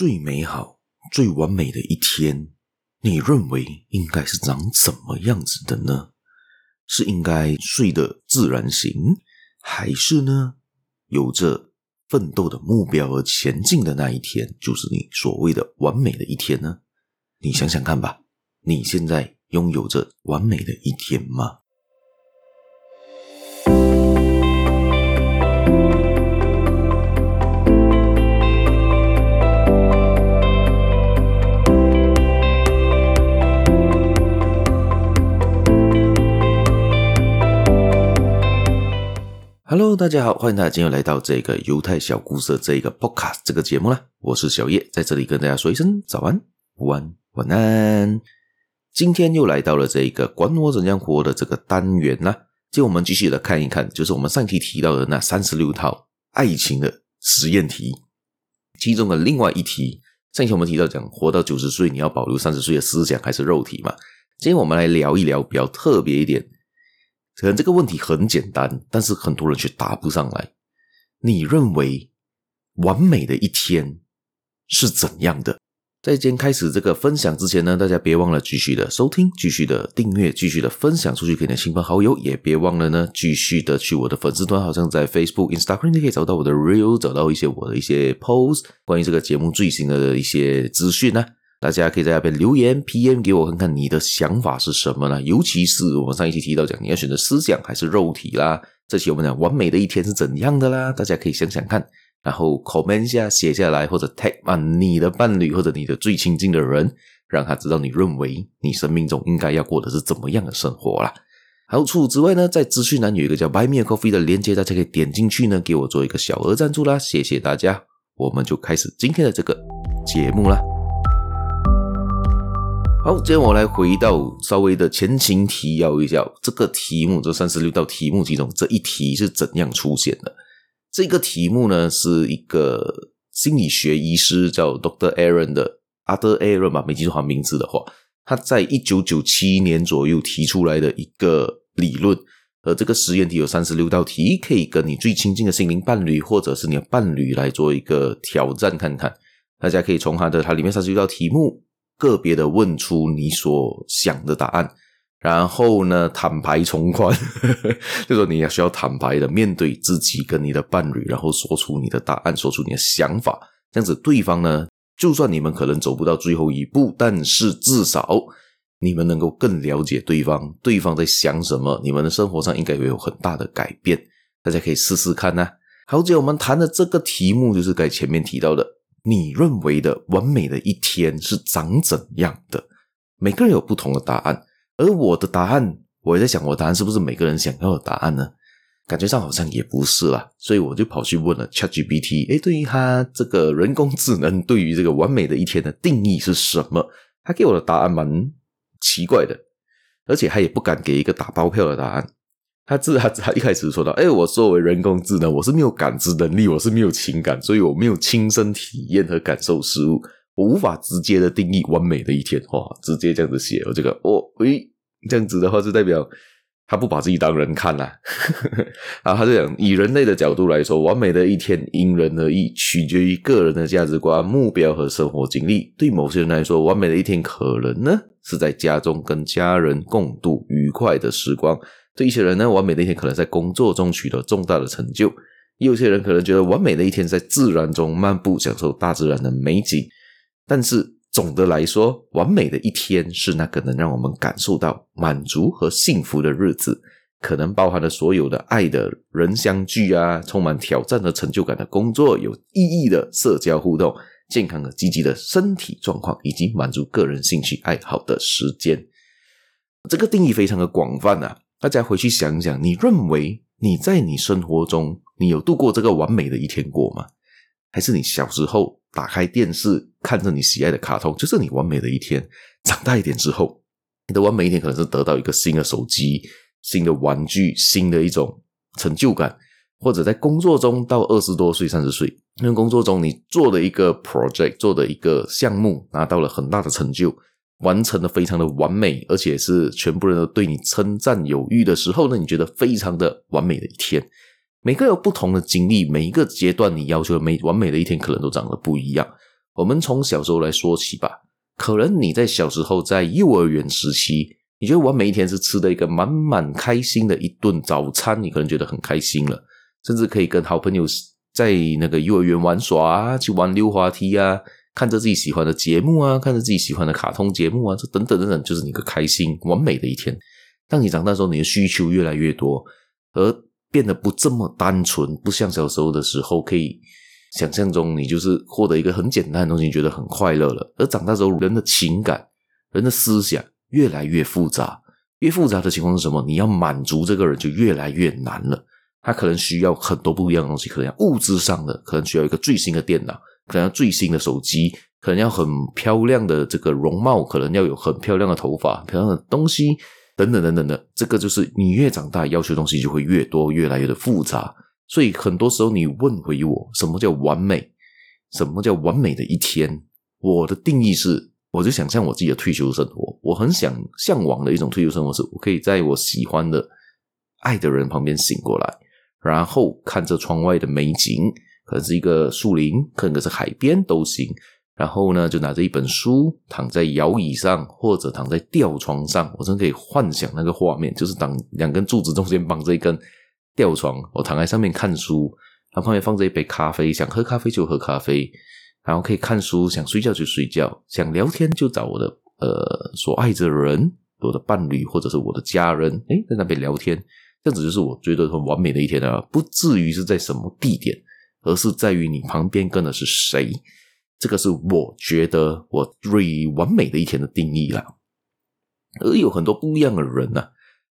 最美好、最完美的一天，你认为应该是长什么样子的呢？是应该睡得自然醒，还是呢，有着奋斗的目标而前进的那一天，就是你所谓的完美的一天呢？你想想看吧，你现在拥有着完美的一天吗？Hello，大家好，欢迎大家今天来到这个犹太小故事这个 Podcast 这个节目啦。我是小叶，在这里跟大家说一声早安、午安、晚安。今天又来到了这个管我怎样活的这个单元啦。今天我们继续来看一看，就是我们上期提到的那三十六套爱情的实验题，其中的另外一题。上期我们提到讲，活到九十岁，你要保留三十岁的思想还是肉体嘛？今天我们来聊一聊比较特别一点。可能这个问题很简单，但是很多人却答不上来。你认为完美的一天是怎样的？在今天开始这个分享之前呢，大家别忘了继续的收听、继续的订阅、继续的分享出去给你的亲朋好友，也别忘了呢继续的去我的粉丝团，好像在 Facebook、Instagram 你可以找到我的 Reel，找到一些我的一些 Post，关于这个节目最新的一些资讯呢。大家可以在下边留言 PM 给我看看你的想法是什么呢？尤其是我们上一期提到讲你要选择思想还是肉体啦，这期我们讲完美的一天是怎样的啦，大家可以想想看，然后 comment 下写下来或者 tag 啊你的伴侣或者你的最亲近的人，让他知道你认为你生命中应该要过的是怎么样的生活啦。好，除此之外呢，在资讯栏有一个叫 Buy Me a Coffee 的链接，大家可以点进去呢，给我做一个小额赞助啦，谢谢大家。我们就开始今天的这个节目啦。好，今天我来回到稍微的前情提要一下，这个题目这三十六道题目其中这一题是怎样出现的？这个题目呢，是一个心理学医师叫 Dr. Aaron 的 Arthur Aaron 吧，没记错他名字的话，他在一九九七年左右提出来的一个理论。而这个实验题有三十六道题，可以跟你最亲近的心灵伴侣或者是你的伴侣来做一个挑战看看。大家可以从他的它里面三十六道题目。个别的问出你所想的答案，然后呢，坦白从宽，就说你要需要坦白的面对自己跟你的伴侣，然后说出你的答案，说出你的想法，这样子对方呢，就算你们可能走不到最后一步，但是至少你们能够更了解对方，对方在想什么，你们的生活上应该会有很大的改变，大家可以试试看呢、好，姐，我们谈的这个题目就是该前面提到的。你认为的完美的一天是长怎样的？每个人有不同的答案，而我的答案，我也在想，我的答案是不是每个人想要的答案呢？感觉上好像也不是啦，所以我就跑去问了 ChatGPT，诶，对于他这个人工智能，对于这个完美的一天的定义是什么？他给我的答案蛮奇怪的，而且他也不敢给一个打包票的答案。他自他他一开始说到，哎，我作为人工智能，我是没有感知能力，我是没有情感，所以我没有亲身体验和感受事物，我无法直接的定义完美的一天。哇，直接这样子写，我这个，哦，诶，这样子的话，就代表他不把自己当人看呐。然后他就讲，以人类的角度来说，完美的一天因人而异，取决于个人的价值观、目标和生活经历。对某些人来说，完美的一天可能呢是在家中跟家人共度愉快的时光。对一些人呢，完美的一天可能在工作中取得重大的成就；有些人可能觉得完美的一天在自然中漫步，享受大自然的美景。但是总的来说，完美的一天是那个能让我们感受到满足和幸福的日子，可能包含了所有的爱的人相聚啊，充满挑战和成就感的工作，有意义的社交互动，健康和积极的身体状况，以及满足个人兴趣爱好的时间。这个定义非常的广泛啊。大家回去想想，你认为你在你生活中，你有度过这个完美的一天过吗？还是你小时候打开电视，看着你喜爱的卡通，就是你完美的一天？长大一点之后，你的完美一天可能是得到一个新的手机、新的玩具、新的一种成就感，或者在工作中到二十多岁、三十岁，因为工作中你做的一个 project、做的一个项目，拿到了很大的成就。完成的非常的完美，而且是全部人都对你称赞有余的时候呢，你觉得非常的完美的一天。每个有不同的经历，每一个阶段你要求的美完美的一天可能都长得不一样。我们从小时候来说起吧。可能你在小时候在幼儿园时期，你觉得完美一天是吃的一个满满开心的一顿早餐，你可能觉得很开心了，甚至可以跟好朋友在那个幼儿园玩耍啊，去玩溜滑梯啊，看着自己喜欢的节目啊，看着自己喜欢的卡通节目啊，这等等等等，就是你一个开心完美的一天。当你长大之后，你的需求越来越多，而变得不这么单纯，不像小时候的时候可以。想象中，你就是获得一个很简单的东西，你觉得很快乐了。而长大之后，人的情感、人的思想越来越复杂，越复杂的情况是什么？你要满足这个人就越来越难了。他可能需要很多不一样的东西，可能要物质上的，可能需要一个最新的电脑，可能最新的手机，可能要很漂亮的这个容貌，可能要有很漂亮的头发、漂亮的东西，等等等等的。这个就是你越长大，要求东西就会越多，越来越的复杂。所以很多时候，你问回我，什么叫完美？什么叫完美的一天？我的定义是，我就想象我自己的退休生活，我很想向往的一种退休生活，是我可以在我喜欢的、爱的人旁边醒过来，然后看着窗外的美景，可能是一个树林，可能是海边都行。然后呢，就拿着一本书，躺在摇椅上，或者躺在吊床上，我真可以幻想那个画面，就是当两根柱子中间绑着一根。吊床，我躺在上面看书，然后旁边放着一杯咖啡，想喝咖啡就喝咖啡，然后可以看书，想睡觉就睡觉，想聊天就找我的呃所爱着的人，我的伴侣或者是我的家人，诶，在那边聊天，这样子就是我觉得很完美的一天啊！不至于是在什么地点，而是在于你旁边跟的是谁，这个是我觉得我最完美的一天的定义啦。而有很多不一样的人呢、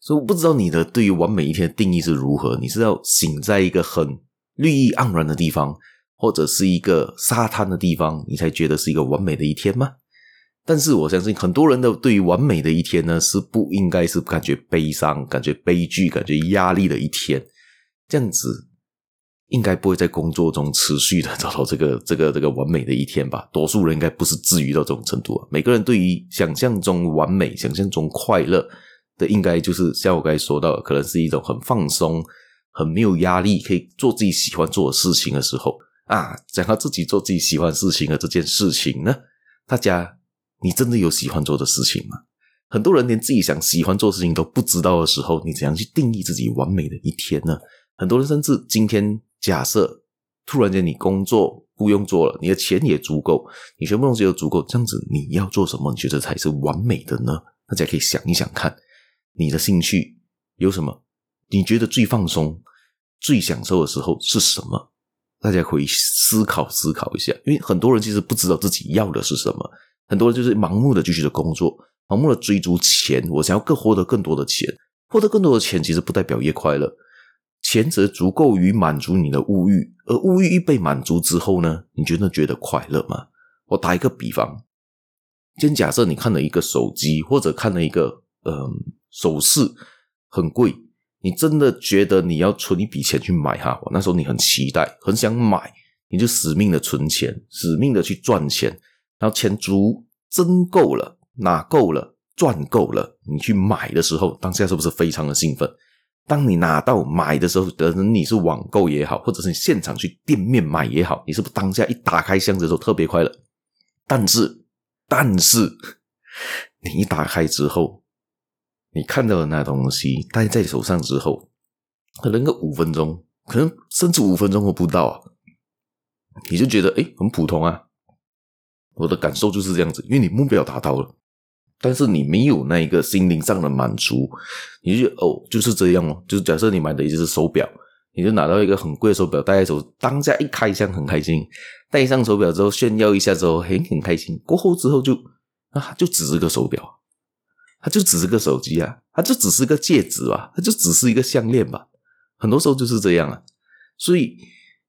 所以我不知道你的对于完美一天的定义是如何？你是要醒在一个很绿意盎然的地方，或者是一个沙滩的地方，你才觉得是一个完美的一天吗？但是我相信很多人的对于完美的一天呢，是不应该是感觉悲伤、感觉悲剧、感觉压力的一天。这样子应该不会在工作中持续的找到这个、这个、这个完美的一天吧？多数人应该不是至于到这种程度啊。每个人对于想象中完美、想象中快乐。的应该就是像我刚才说到，可能是一种很放松、很没有压力，可以做自己喜欢做的事情的时候啊。讲到自己做自己喜欢事情的这件事情呢，大家，你真的有喜欢做的事情吗？很多人连自己想喜欢做事情都不知道的时候，你怎样去定义自己完美的一天呢？很多人甚至今天假设突然间你工作不用做了，你的钱也足够，你全部东西都足够，这样子你要做什么？你觉得才是完美的呢？大家可以想一想看。你的兴趣有什么？你觉得最放松、最享受的时候是什么？大家可以思考思考一下，因为很多人其实不知道自己要的是什么，很多人就是盲目的继续的工作，盲目的追逐钱。我想要更获得更多的钱，获得更多的钱其实不代表越快乐，钱则足够于满足你的物欲，而物欲一被满足之后呢，你真的觉得快乐吗？我打一个比方，先假设你看了一个手机，或者看了一个嗯。首饰很贵，你真的觉得你要存一笔钱去买哈？那时候你很期待，很想买，你就死命的存钱，死命的去赚钱，然后钱足真够了，拿够了，赚够了，你去买的时候，当下是不是非常的兴奋？当你拿到买的时候，可能你是网购也好，或者是你现场去店面买也好，你是不是当下一打开箱子的时候特别快乐？但是，但是你一打开之后，你看到的那东西戴在手上之后，可能个五分钟，可能甚至五分钟都不到啊，你就觉得诶很普通啊。我的感受就是这样子，因为你目标达到了，但是你没有那一个心灵上的满足，你就哦就是这样哦。就是假设你买的一只手表，你就拿到一个很贵的手表戴在手，当下一开箱很开心，戴上手表之后炫耀一下之后，嘿很开心，过后之后就啊就只是个手表。它就只是个手机啊，它就只是个戒指吧，它就只是一个项链吧。很多时候就是这样啊。所以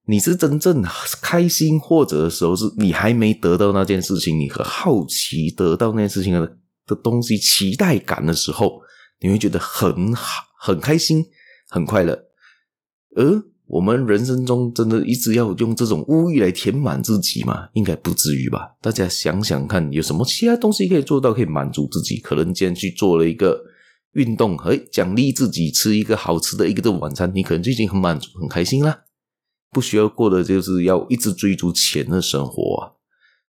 你是真正开心或者的时候，是你还没得到那件事情，你很好奇得到那件事情的的东西，期待感的时候，你会觉得很好、很开心、很快乐，而。我们人生中真的一直要用这种物欲来填满自己吗？应该不至于吧。大家想想看，有什么其他东西可以做到可以满足自己？可能今天去做了一个运动，诶，奖励自己吃一个好吃的一个的晚餐，你可能就已经很满足、很开心啦。不需要过的就是要一直追逐钱的生活啊。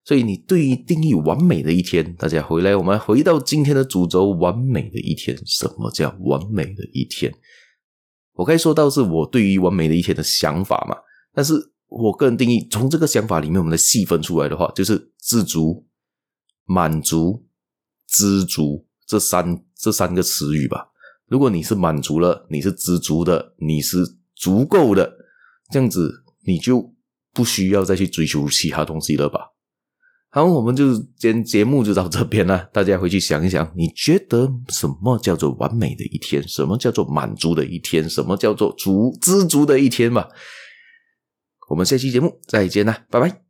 所以，你对于定义完美的一天，大家回来，我们回到今天的主轴：完美的一天。什么叫完美的一天？我该说到是我对于完美的一天的想法嘛。但是我个人定义，从这个想法里面，我们来细分出来的话，就是知足、满足、知足这三这三个词语吧。如果你是满足了，你是知足的，你是足够的，这样子你就不需要再去追求其他东西了吧。好，我们就今天节目就到这边了。大家回去想一想，你觉得什么叫做完美的一天？什么叫做满足的一天？什么叫做足知足的一天吧？我们下期节目再见啦，拜拜。